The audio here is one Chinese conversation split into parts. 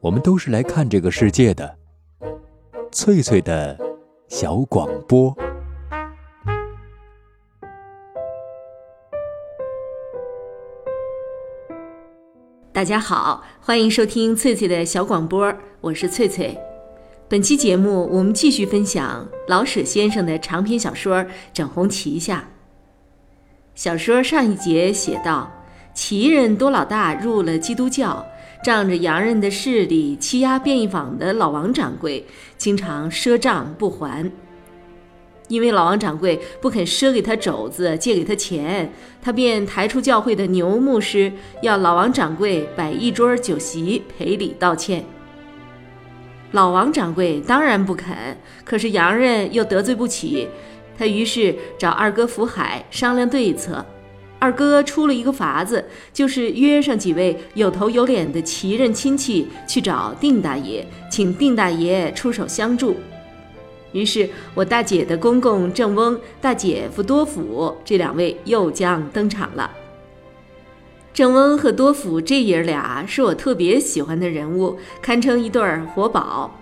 我们都是来看这个世界的。翠翠的小广播。大家好，欢迎收听翠翠的小广播，我是翠翠。本期节目我们继续分享老舍先生的长篇小说《整红旗下》。小说上一节写道：旗人多老大入了基督教，仗着洋人的势力欺压便宜坊的老王掌柜，经常赊账不还。因为老王掌柜不肯赊给他肘子，借给他钱，他便抬出教会的牛牧师，要老王掌柜摆一桌酒席赔礼道歉。老王掌柜当然不肯，可是洋人又得罪不起，他于是找二哥福海商量对策。二哥出了一个法子，就是约上几位有头有脸的旗人亲戚去找定大爷，请定大爷出手相助。于是我大姐的公公郑翁、大姐夫多福这两位又将登场了。郑翁和多福这爷俩是我特别喜欢的人物，堪称一对活宝。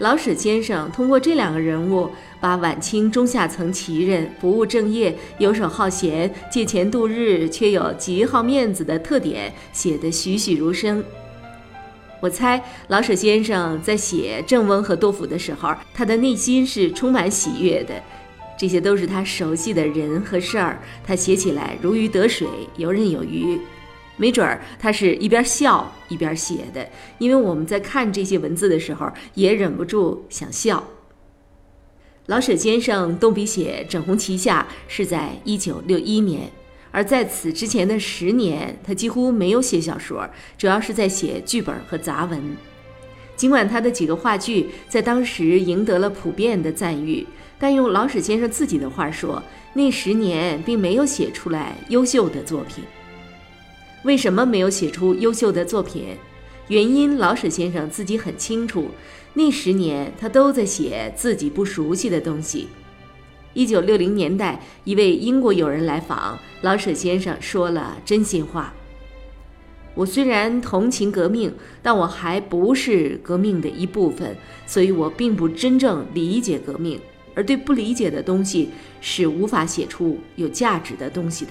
老舍先生通过这两个人物，把晚清中下层旗人不务正业、游手好闲、借钱度日，却又极好面子的特点写得栩栩如生。我猜老舍先生在写郑翁和杜甫的时候，他的内心是充满喜悦的。这些都是他熟悉的人和事儿，他写起来如鱼得水，游刃有余。没准儿他是一边笑一边写的，因为我们在看这些文字的时候，也忍不住想笑。老舍先生动笔写《整红旗下》是在一九六一年。而在此之前的十年，他几乎没有写小说，主要是在写剧本和杂文。尽管他的几个话剧在当时赢得了普遍的赞誉，但用老舍先生自己的话说，那十年并没有写出来优秀的作品。为什么没有写出优秀的作品？原因老舍先生自己很清楚，那十年他都在写自己不熟悉的东西。一九六零年代，一位英国友人来访，老舍先生说了真心话：“我虽然同情革命，但我还不是革命的一部分，所以我并不真正理解革命，而对不理解的东西是无法写出有价值的东西的。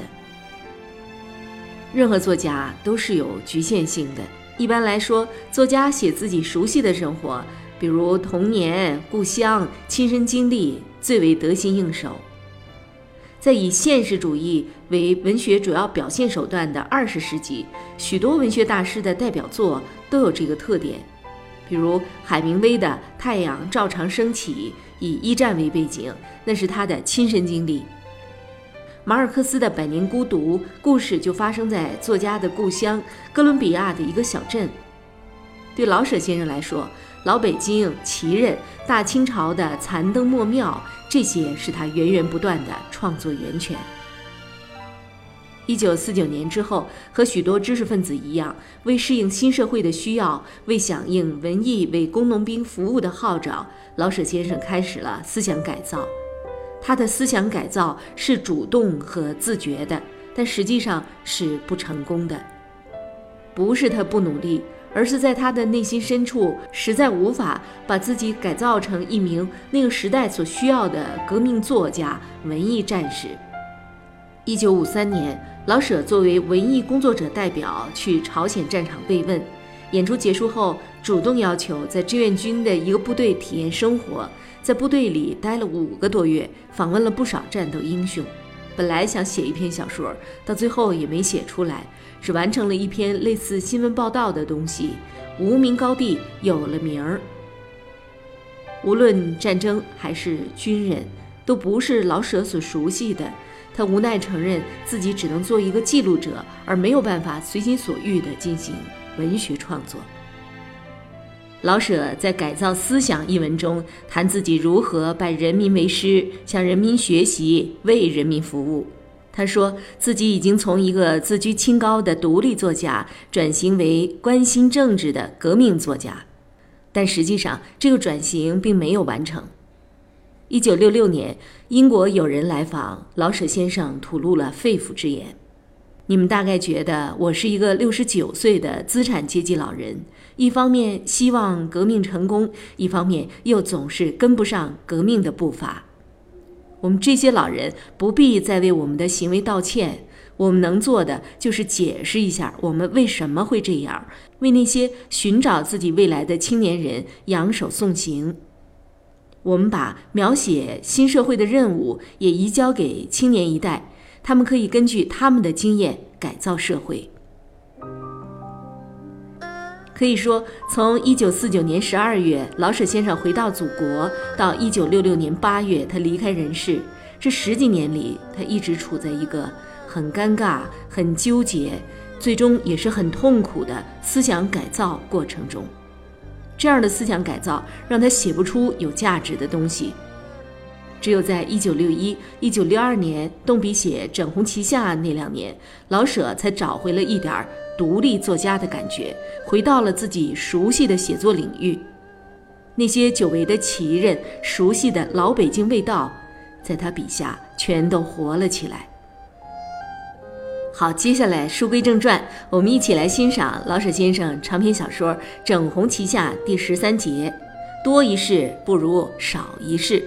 任何作家都是有局限性的。一般来说，作家写自己熟悉的生活。”比如童年、故乡、亲身经历最为得心应手。在以现实主义为文学主要表现手段的二十世纪，许多文学大师的代表作都有这个特点。比如海明威的《太阳照常升起》，以一战为背景，那是他的亲身经历。马尔克斯的《百年孤独》，故事就发生在作家的故乡哥伦比亚的一个小镇。对老舍先生来说，老北京、旗人、大清朝的残灯墨庙，这些是他源源不断的创作源泉。一九四九年之后，和许多知识分子一样，为适应新社会的需要，为响应文艺为工农兵服务的号召，老舍先生开始了思想改造。他的思想改造是主动和自觉的，但实际上是不成功的。不是他不努力。而是在他的内心深处，实在无法把自己改造成一名那个时代所需要的革命作家、文艺战士。一九五三年，老舍作为文艺工作者代表去朝鲜战场慰问，演出结束后，主动要求在志愿军的一个部队体验生活，在部队里待了五个多月，访问了不少战斗英雄。本来想写一篇小说，到最后也没写出来。只完成了一篇类似新闻报道的东西，无名高地有了名儿。无论战争还是军人，都不是老舍所熟悉的。他无奈承认自己只能做一个记录者，而没有办法随心所欲地进行文学创作。老舍在《改造思想》一文中谈自己如何拜人民为师，向人民学习，为人民服务。他说自己已经从一个自居清高的独立作家转型为关心政治的革命作家，但实际上这个转型并没有完成。一九六六年，英国有人来访，老舍先生吐露了肺腑之言。你们大概觉得我是一个六十九岁的资产阶级老人，一方面希望革命成功，一方面又总是跟不上革命的步伐。我们这些老人不必再为我们的行为道歉，我们能做的就是解释一下我们为什么会这样，为那些寻找自己未来的青年人扬手送行。我们把描写新社会的任务也移交给青年一代，他们可以根据他们的经验改造社会。可以说，从1949年12月老舍先生回到祖国，到1966年8月他离开人世，这十几年里，他一直处在一个很尴尬、很纠结，最终也是很痛苦的思想改造过程中。这样的思想改造让他写不出有价值的东西。只有在1961、1962年动笔写《整红旗下》那两年，老舍才找回了一点独立作家的感觉，回到了自己熟悉的写作领域。那些久违的奇人、熟悉的老北京味道，在他笔下全都活了起来。好，接下来书归正传，我们一起来欣赏老舍先生长篇小说《整红旗下》第十三节：多一事不如少一事。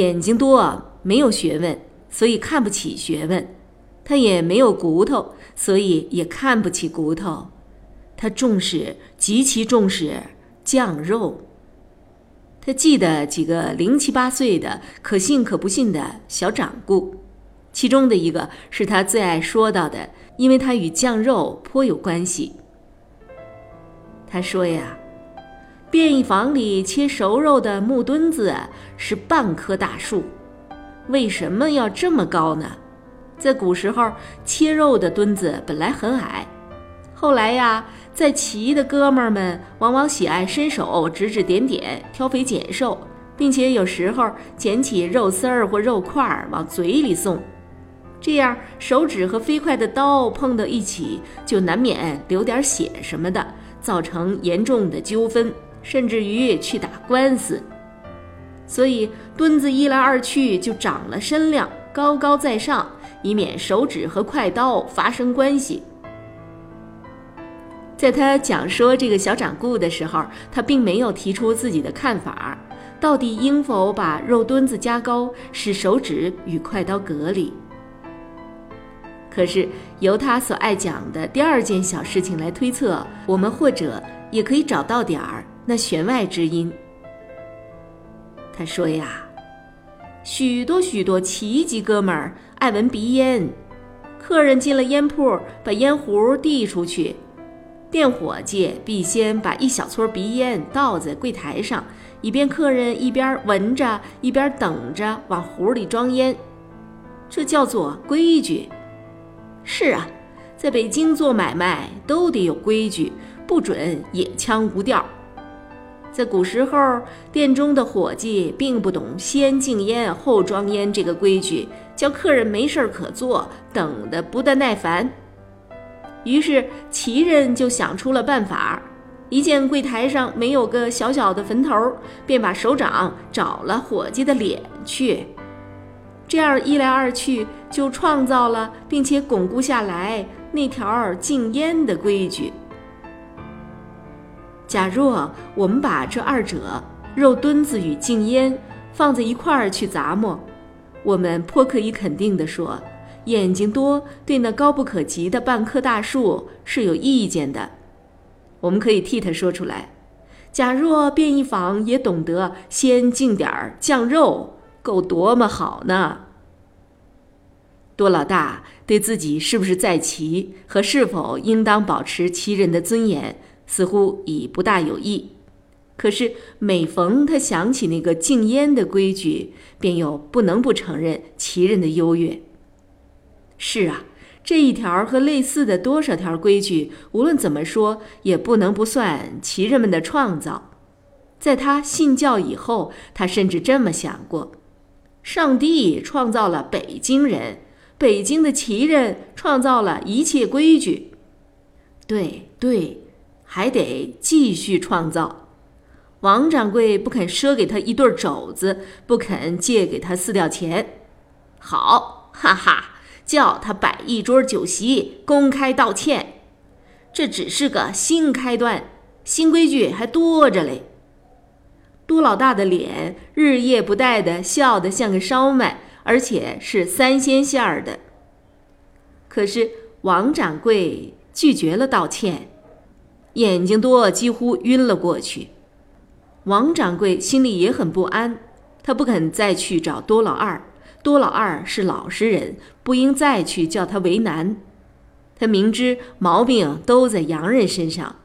眼睛多，没有学问，所以看不起学问；他也没有骨头，所以也看不起骨头。他重视，极其重视酱肉。他记得几个零七八岁的可信可不信的小掌故，其中的一个是他最爱说到的，因为他与酱肉颇有关系。他说呀。便衣房里切熟肉的木墩子是半棵大树，为什么要这么高呢？在古时候，切肉的墩子本来很矮，后来呀，在骑的哥们儿们往往喜爱伸手指指点点、挑肥拣瘦，并且有时候捡起肉丝儿或肉块儿往嘴里送，这样手指和飞快的刀碰到一起，就难免流点血什么的，造成严重的纠纷。甚至于去打官司，所以墩子一来二去就长了身量，高高在上，以免手指和快刀发生关系。在他讲说这个小掌故的时候，他并没有提出自己的看法，到底应否把肉墩子加高，使手指与快刀隔离。可是由他所爱讲的第二件小事情来推测，我们或者也可以找到点儿。那弦外之音。他说呀，许多许多奇级哥们儿爱闻鼻烟，客人进了烟铺，把烟壶递出去，店伙计必先把一小撮鼻烟倒在柜台上，以便客人一边闻着一边等着往壶里装烟，这叫做规矩。是啊，在北京做买卖都得有规矩，不准野腔无调。在古时候，店中的伙计并不懂先敬烟后装烟这个规矩，叫客人没事可做，等得不得耐烦。于是奇人就想出了办法，一见柜台上没有个小小的坟头，便把手掌找了伙计的脸去。这样一来二去，就创造了并且巩固下来那条禁烟的规矩。假若我们把这二者肉墩子与禁烟放在一块儿去咂摸，我们颇可以肯定地说，眼睛多对那高不可及的半棵大树是有意见的。我们可以替他说出来：假若便衣坊也懂得先敬点儿酱肉，够多么好呢？多老大对自己是不是在旗和是否应当保持旗人的尊严，似乎已不大有益。可是每逢他想起那个禁烟的规矩，便又不能不承认旗人的优越。是啊，这一条和类似的多少条规矩，无论怎么说，也不能不算旗人们的创造。在他信教以后，他甚至这么想过：上帝创造了北京人，北京的旗人创造了一切规矩。对对，还得继续创造。王掌柜不肯赊给他一对肘子，不肯借给他四吊钱。好，哈哈，叫他摆一桌酒席，公开道歉。这只是个新开端，新规矩还多着嘞。多老大的脸日夜不带的笑得像个烧麦，而且是三鲜馅儿的。可是王掌柜拒绝了道歉，眼睛多几乎晕了过去。王掌柜心里也很不安，他不肯再去找多老二。多老二是老实人，不应再去叫他为难。他明知毛病都在洋人身上，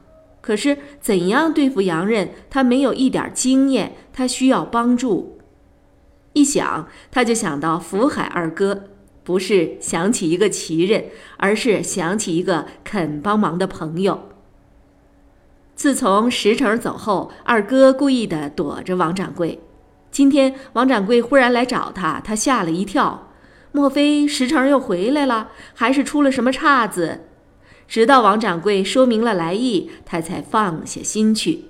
可是怎样对付洋人，他没有一点经验，他需要帮助。一想，他就想到福海二哥，不是想起一个奇人，而是想起一个肯帮忙的朋友。自从石成走后，二哥故意的躲着王掌柜。今天王掌柜忽然来找他，他吓了一跳。莫非石成又回来了，还是出了什么岔子？直到王掌柜说明了来意，他才放下心去。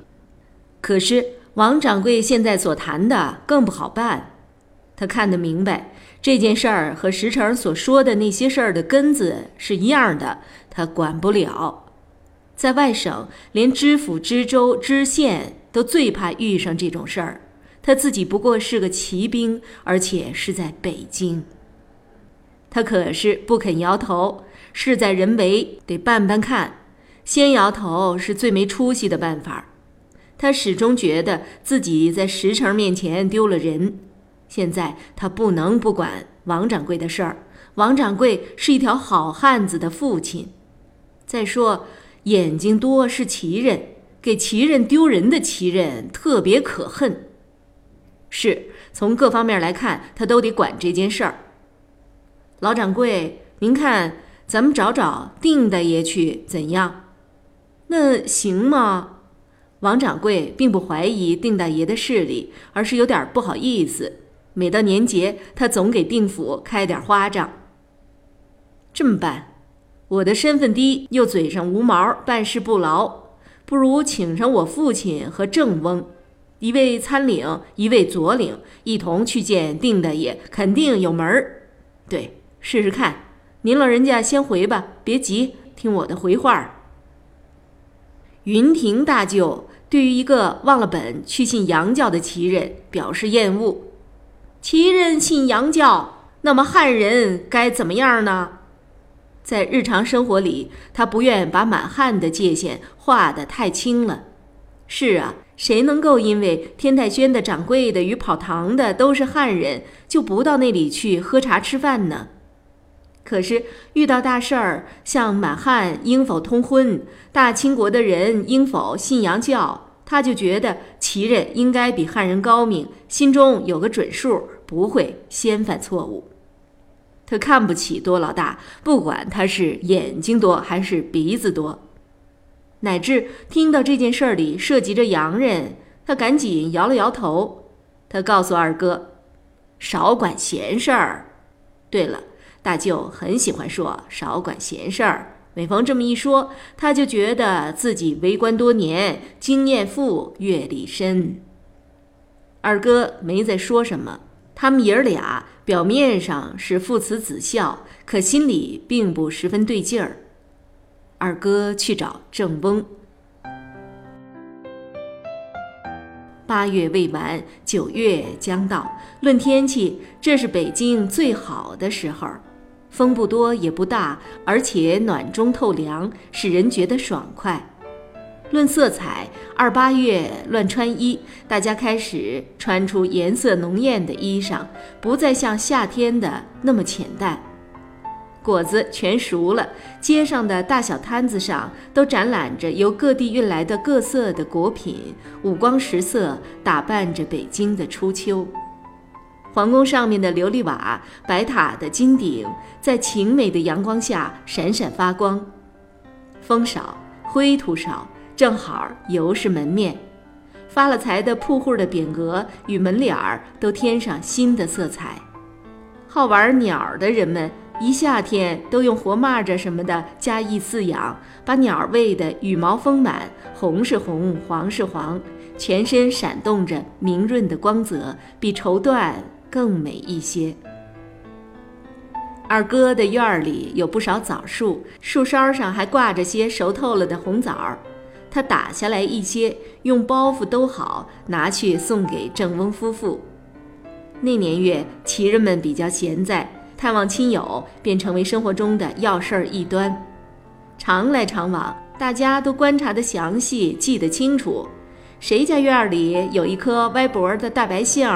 可是王掌柜现在所谈的更不好办。他看得明白，这件事儿和石成所说的那些事儿的根子是一样的，他管不了。在外省，连知府、知州、知县都最怕遇上这种事儿。他自己不过是个骑兵，而且是在北京。他可是不肯摇头，事在人为，得办办看。先摇头是最没出息的办法。他始终觉得自己在石城面前丢了人。现在他不能不管王掌柜的事儿。王掌柜是一条好汉子的父亲。再说。眼睛多是奇人，给奇人丢人的奇人特别可恨。是从各方面来看，他都得管这件事儿。老掌柜，您看，咱们找找定大爷去怎样？那行吗？王掌柜并不怀疑定大爷的势力，而是有点不好意思。每到年节，他总给定府开点花账。这么办？我的身份低，又嘴上无毛，办事不牢，不如请上我父亲和正翁，一位参领，一位左领，一同去见定大爷，肯定有门儿。对，试试看。您老人家先回吧，别急，听我的回话。云亭大舅对于一个忘了本去信洋教的旗人表示厌恶。旗人信洋教，那么汉人该怎么样呢？在日常生活里，他不愿把满汉的界限画得太清了。是啊，谁能够因为天泰轩的掌柜的与跑堂的都是汉人，就不到那里去喝茶吃饭呢？可是遇到大事儿，像满汉应否通婚，大清国的人应否信洋教，他就觉得旗人应该比汉人高明，心中有个准数，不会先犯错误。他看不起多老大，不管他是眼睛多还是鼻子多，乃至听到这件事儿里涉及着洋人，他赶紧摇了摇头。他告诉二哥：“少管闲事儿。”对了，大舅很喜欢说“少管闲事儿”。每逢这么一说，他就觉得自己为官多年，经验富，阅历深。二哥没再说什么。他们爷儿俩表面上是父慈子孝，可心里并不十分对劲儿。二哥去找郑翁。八月未完，九月将到。论天气，这是北京最好的时候，风不多也不大，而且暖中透凉，使人觉得爽快。论色彩，二八月乱穿衣，大家开始穿出颜色浓艳的衣裳，不再像夏天的那么浅淡。果子全熟了，街上的大小摊子上都展览着由各地运来的各色的果品，五光十色，打扮着北京的初秋。皇宫上面的琉璃瓦、白塔的金顶，在晴美的阳光下闪闪发光。风少，灰土少，正好油是门面。发了财的铺户的匾额与门脸儿都添上新的色彩。好玩鸟的人们，一夏天都用活蚂蚱什么的加以饲养，把鸟喂得羽毛丰满，红是红，黄是黄，全身闪动着明润的光泽，比绸缎更美一些。二哥的院儿里有不少枣树，树梢上还挂着些熟透了的红枣儿。他打下来一些，用包袱兜好，拿去送给郑翁夫妇。那年月，旗人们比较闲在，探望亲友便成为生活中的要事儿一端。常来常往，大家都观察得详细，记得清楚。谁家院里有一棵歪脖的大白杏？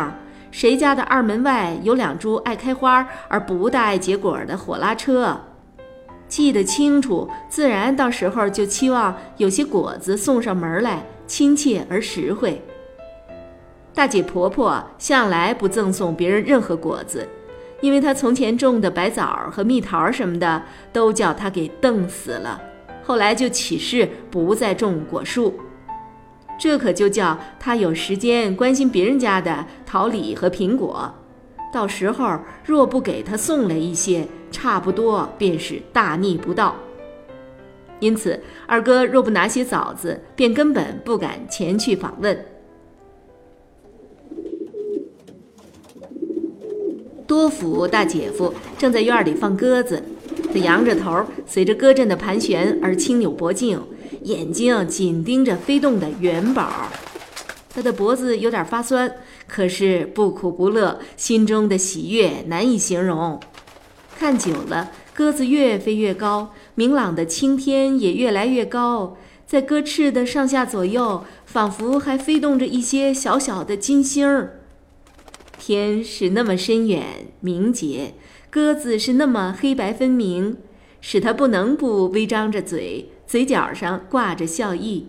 谁家的二门外有两株爱开花而不大爱结果的火拉车？记得清楚，自然到时候就期望有些果子送上门来，亲切而实惠。大姐婆婆向来不赠送别人任何果子，因为她从前种的白枣和蜜桃什么的都叫她给冻死了，后来就起誓不再种果树。这可就叫她有时间关心别人家的桃李和苹果。到时候若不给他送来一些，差不多便是大逆不道，因此二哥若不拿些枣子，便根本不敢前去访问。多福大姐夫正在院里放鸽子，他仰着头，随着鸽阵的盘旋而轻扭脖颈，眼睛紧盯着飞动的元宝。他的脖子有点发酸，可是不苦不乐，心中的喜悦难以形容。看久了，鸽子越飞越高，明朗的青天也越来越高，在鸽翅的上下左右，仿佛还飞动着一些小小的金星儿。天是那么深远明洁，鸽子是那么黑白分明，使他不能不微张着嘴，嘴角上挂着笑意。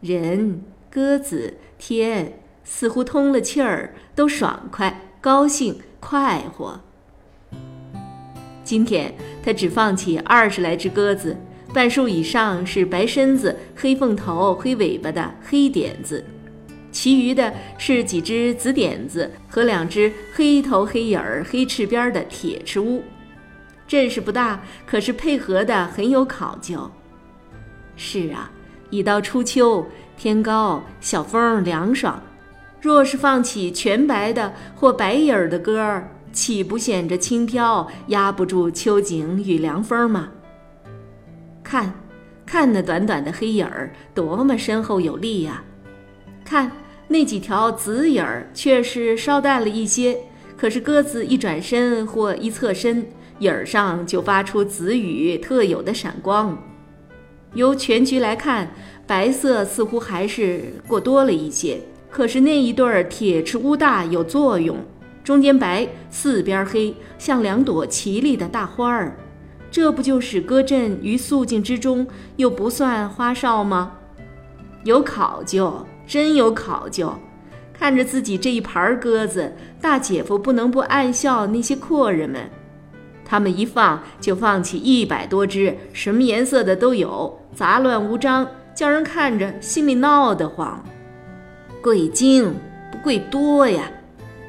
人、鸽子、天，似乎通了气儿，都爽快、高兴、快活。今天他只放起二十来只鸽子，半数以上是白身子、黑凤头、黑尾巴的黑点子，其余的是几只紫点子和两只黑头黑眼儿、黑翅边的铁翅乌。阵势不大，可是配合的很有考究。是啊，一到初秋，天高，小风凉爽，若是放起全白的或白影儿的歌儿。岂不显着轻飘，压不住秋景与凉风吗？看，看那短短的黑影儿，多么深厚有力呀！看那几条紫影儿，却是稍淡了一些。可是鸽子一转身或一侧身，影儿上就发出紫羽特有的闪光。由全局来看，白色似乎还是过多了一些。可是那一对儿铁翅乌大有作用。中间白，四边黑，像两朵绮丽的大花儿，这不就使歌阵于肃静之中，又不算花哨吗？有考究，真有考究。看着自己这一盘鸽子，大姐夫不能不暗笑那些阔人们。他们一放就放起一百多只，什么颜色的都有，杂乱无章，叫人看着心里闹得慌。贵精不贵多呀。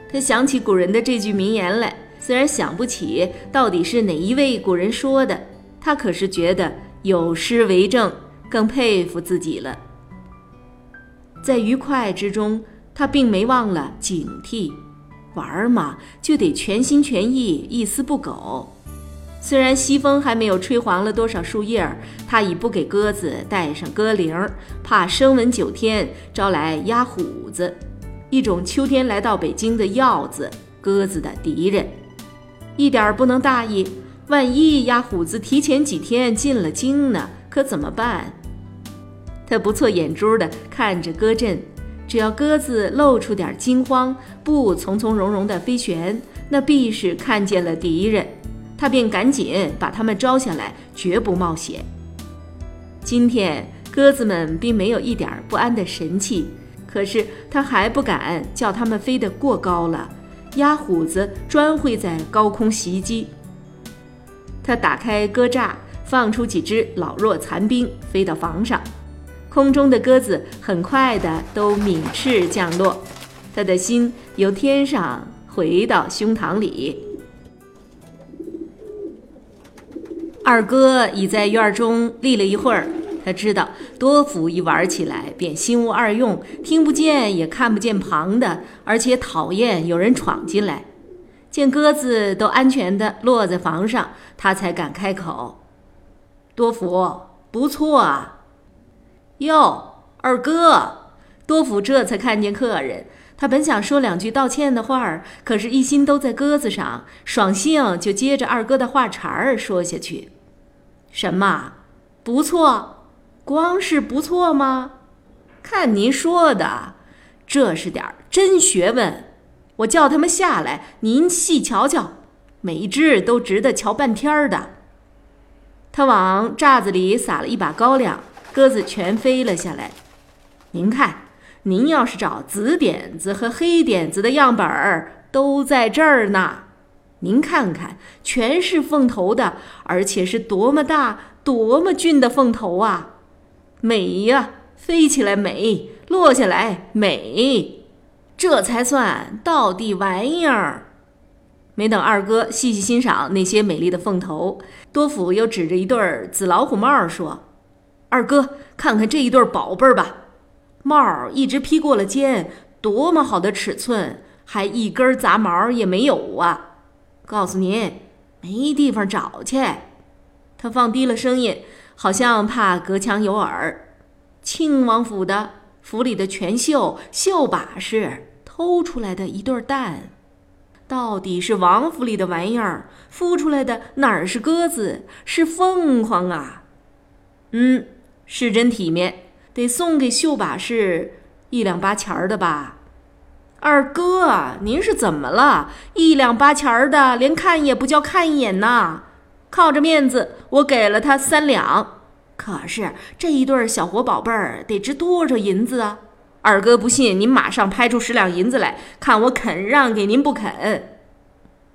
他想起古人的这句名言来，虽然想不起到底是哪一位古人说的，他可是觉得有诗为证，更佩服自己了。在愉快之中，他并没忘了警惕，玩嘛就得全心全意，一丝不苟。虽然西风还没有吹黄了多少树叶儿，他已不给鸽子带上鸽铃，怕声闻九天招来鸭虎子。一种秋天来到北京的鹞子，鸽子的敌人，一点不能大意。万一鸭虎子提前几天进了京呢？可怎么办？他不错眼珠的看着鸽阵，只要鸽子露出点惊慌，不从从容容的飞旋，那必是看见了敌人。他便赶紧把他们招下来，绝不冒险。今天鸽子们并没有一点不安的神气，可是他还不敢叫它们飞得过高了，鸭虎子专会在高空袭击。他打开鸽栅，放出几只老弱残兵，飞到房上。空中的鸽子很快的都敏翅降落，他的心由天上回到胸膛里。二哥已在院中立了一会儿，他知道多福一玩起来便心无二用，听不见也看不见旁的，而且讨厌有人闯进来。见鸽子都安全的落在房上，他才敢开口：“多福，不错啊。”哟，二哥，多福这才看见客人。他本想说两句道歉的话儿，可是，一心都在鸽子上，爽性就接着二哥的话茬儿说下去：“什么？不错？光是不错吗？看您说的，这是点真学问。”我叫他们下来，您细瞧瞧，每一只都值得瞧半天的。他往栅子里撒了一把高粱，鸽子全飞了下来。您看，您要是找紫点子和黑点子的样本儿，都在这儿呢。您看看，全是凤头的，而且是多么大、多么俊的凤头啊！美呀，飞起来美，落下来美。这才算到底玩意儿。没等二哥细细欣赏那些美丽的凤头，多福又指着一对紫老虎帽说：“二哥，看看这一对宝贝儿吧，帽一直披过了肩，多么好的尺寸，还一根杂毛也没有啊！告诉您，没地方找去。”他放低了声音，好像怕隔墙有耳。庆王府的。府里的全绣绣把式偷出来的一对蛋，到底是王府里的玩意儿，孵出来的哪儿是鸽子，是凤凰啊？嗯，是真体面，得送给绣把式一两八钱儿的吧？二哥，您是怎么了？一两八钱儿的，连看也不叫看一眼呐！靠着面子，我给了他三两。可是这一对小活宝贝儿得值多少银子啊？二哥不信，您马上拍出十两银子来看，我肯让给您不肯？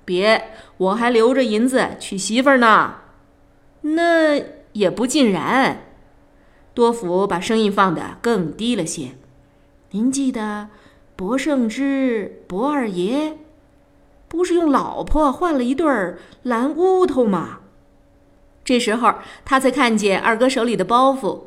别，我还留着银子娶媳妇呢。那也不尽然。多福把声音放得更低了些。您记得博胜之博二爷不是用老婆换了一对蓝乌头吗？这时候，他才看见二哥手里的包袱。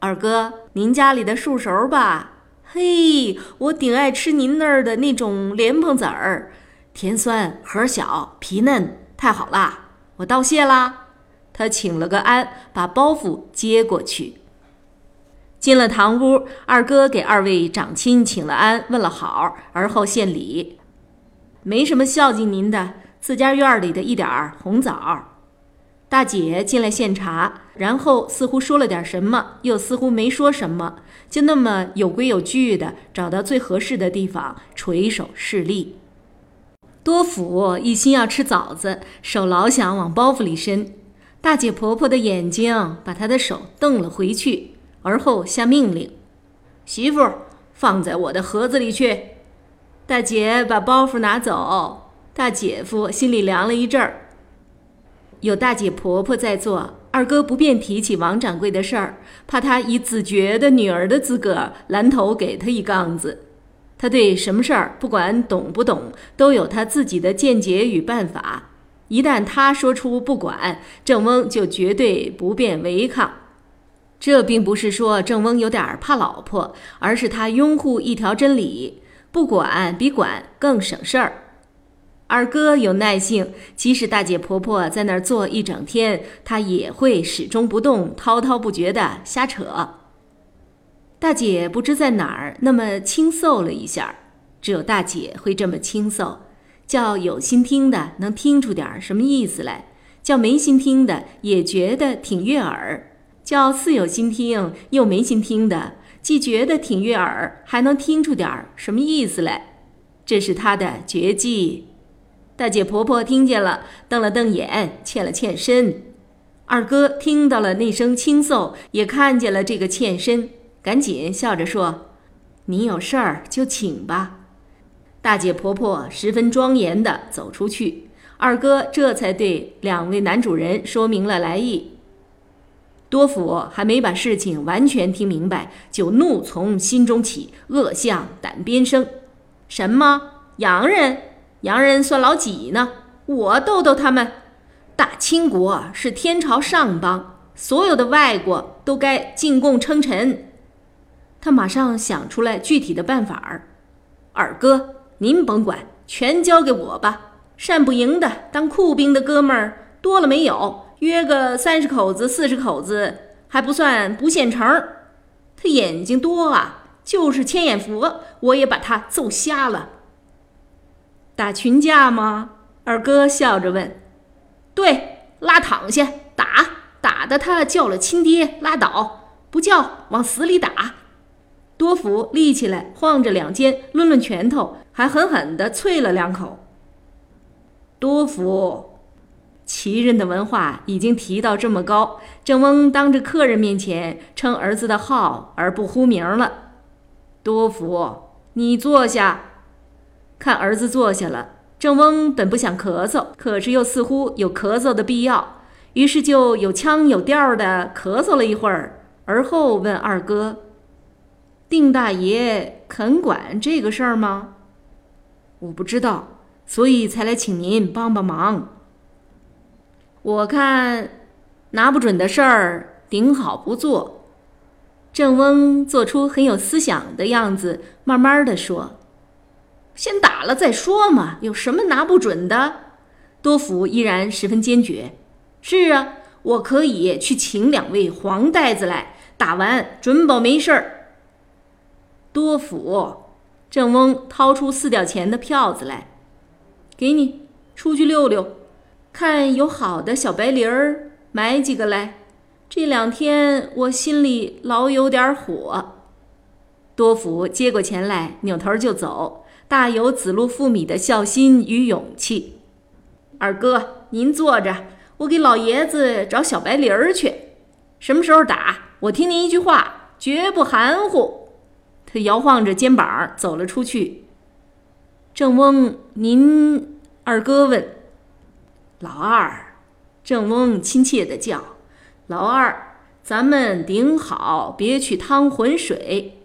二哥，您家里的树熟吧？嘿，我顶爱吃您那儿的那种莲蓬籽儿，甜酸，核小，皮嫩，太好啦！我道谢啦。他请了个安，把包袱接过去。进了堂屋，二哥给二位长亲请了安，问了好，而后献礼。没什么孝敬您的，自家院里的一点儿红枣。大姐进来献茶，然后似乎说了点什么，又似乎没说什么，就那么有规有矩的找到最合适的地方垂手侍立。多福一心要吃枣子，手老想往包袱里伸。大姐婆婆的眼睛把她的手瞪了回去，而后下命令：“媳妇，放在我的盒子里去。”大姐把包袱拿走，大姐夫心里凉了一阵儿。有大姐婆婆在做，二哥不便提起王掌柜的事儿，怕他以子爵的女儿的资格拦头给他一杠子。他对什么事儿，不管懂不懂，都有他自己的见解与办法。一旦他说出不管，郑翁就绝对不便违抗。这并不是说郑翁有点怕老婆，而是他拥护一条真理：不管比管更省事儿。二哥有耐性，即使大姐婆婆在那儿坐一整天，他也会始终不动，滔滔不绝的瞎扯。大姐不知在哪儿那么轻奏了一下，只有大姐会这么轻奏，叫有心听的能听出点什么意思来，叫没心听的也觉得挺悦耳，叫似有心听又没心听的，既觉得挺悦耳，还能听出点什么意思来，这是他的绝技。大姐婆婆听见了，瞪了瞪眼，欠了欠身。二哥听到了那声轻嗽，也看见了这个欠身，赶紧笑着说：“你有事儿就请吧。”大姐婆婆十分庄严地走出去，二哥这才对两位男主人说明了来意。多福还没把事情完全听明白，就怒从心中起，恶向胆边生。什么洋人？洋人算老几呢？我逗逗他们。大清国是天朝上邦，所有的外国都该进贡称臣。他马上想出来具体的办法儿。二哥，您甭管，全交给我吧。善不赢的，当酷兵的哥们儿多了没有？约个三十口子、四十口子，还不算不现成。他眼睛多啊，就是千眼佛，我也把他揍瞎了。打群架吗？二哥笑着问。对，拉躺下打，打的他叫了亲爹，拉倒；不叫，往死里打。多福立起来，晃着两肩，抡抡拳头，还狠狠地啐了两口。多福，旗人的文化已经提到这么高，郑翁当着客人面前称儿子的号而不呼名了。多福，你坐下。看儿子坐下了，郑翁本不想咳嗽，可是又似乎有咳嗽的必要，于是就有腔有调的咳嗽了一会儿，而后问二哥：“丁大爷肯管这个事儿吗？”“我不知道，所以才来请您帮帮忙。”“我看拿不准的事儿，顶好不做。”郑翁做出很有思想的样子，慢慢的说。先打了再说嘛，有什么拿不准的？多福依然十分坚决。是啊，我可以去请两位黄袋子来，打完准保没事儿。多福，郑翁掏出四吊钱的票子来，给你出去溜溜，看有好的小白梨儿，买几个来。这两天我心里老有点火。多福接过钱来，扭头就走。大有子路负米的孝心与勇气。二哥，您坐着，我给老爷子找小白梨儿去。什么时候打？我听您一句话，绝不含糊。他摇晃着肩膀走了出去。正翁，您二哥问。老二，郑翁亲切的叫。老二，咱们顶好，别去趟浑水。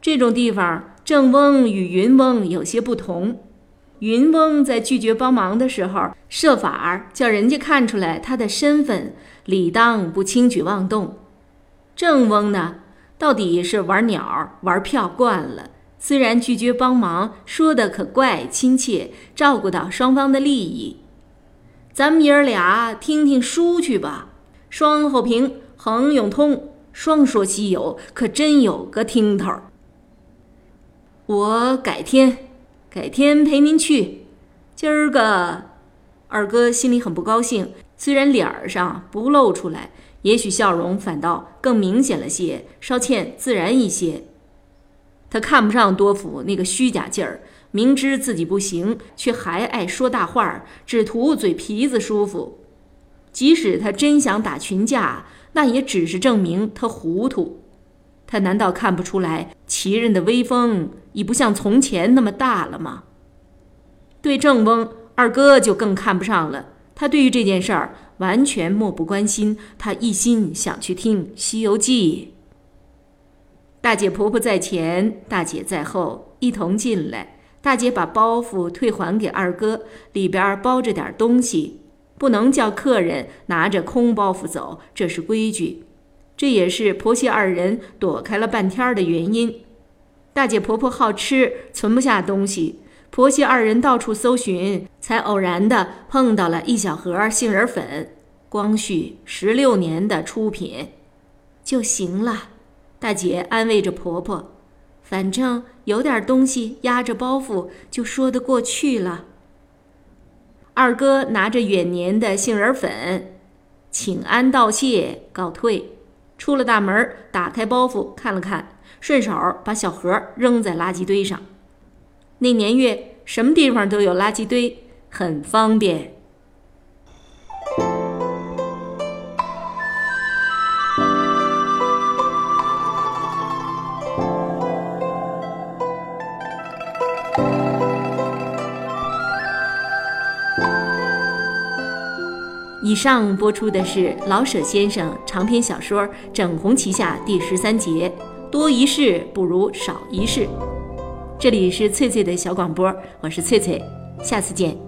这种地方。郑翁与云翁有些不同，云翁在拒绝帮忙的时候，设法叫人家看出来他的身份，理当不轻举妄动。郑翁呢，到底是玩鸟玩票惯了，虽然拒绝帮忙，说的可怪亲切，照顾到双方的利益。咱们爷儿俩听听书去吧，双后平、横永通，双说西游，可真有个听头。我改天，改天陪您去。今儿个，二哥心里很不高兴，虽然脸儿上不露出来，也许笑容反倒更明显了些，稍欠自然一些。他看不上多福那个虚假劲儿，明知自己不行，却还爱说大话，只图嘴皮子舒服。即使他真想打群架，那也只是证明他糊涂。他难道看不出来齐人的威风已不像从前那么大了吗？对郑翁二哥就更看不上了。他对于这件事儿完全漠不关心，他一心想去听《西游记》。大姐婆婆在前，大姐在后，一同进来。大姐把包袱退还给二哥，里边包着点东西，不能叫客人拿着空包袱走，这是规矩。这也是婆媳二人躲开了半天的原因。大姐婆婆好吃，存不下东西，婆媳二人到处搜寻，才偶然的碰到了一小盒杏仁粉，光绪十六年的出品，就行了。大姐安慰着婆婆：“反正有点东西压着包袱，就说得过去了。”二哥拿着远年的杏仁粉，请安道谢，告退。出了大门，打开包袱看了看，顺手把小盒扔在垃圾堆上。那年月，什么地方都有垃圾堆，很方便。以上播出的是老舍先生长篇小说《整红旗下》第十三节，多一事不如少一事。这里是翠翠的小广播，我是翠翠，下次见。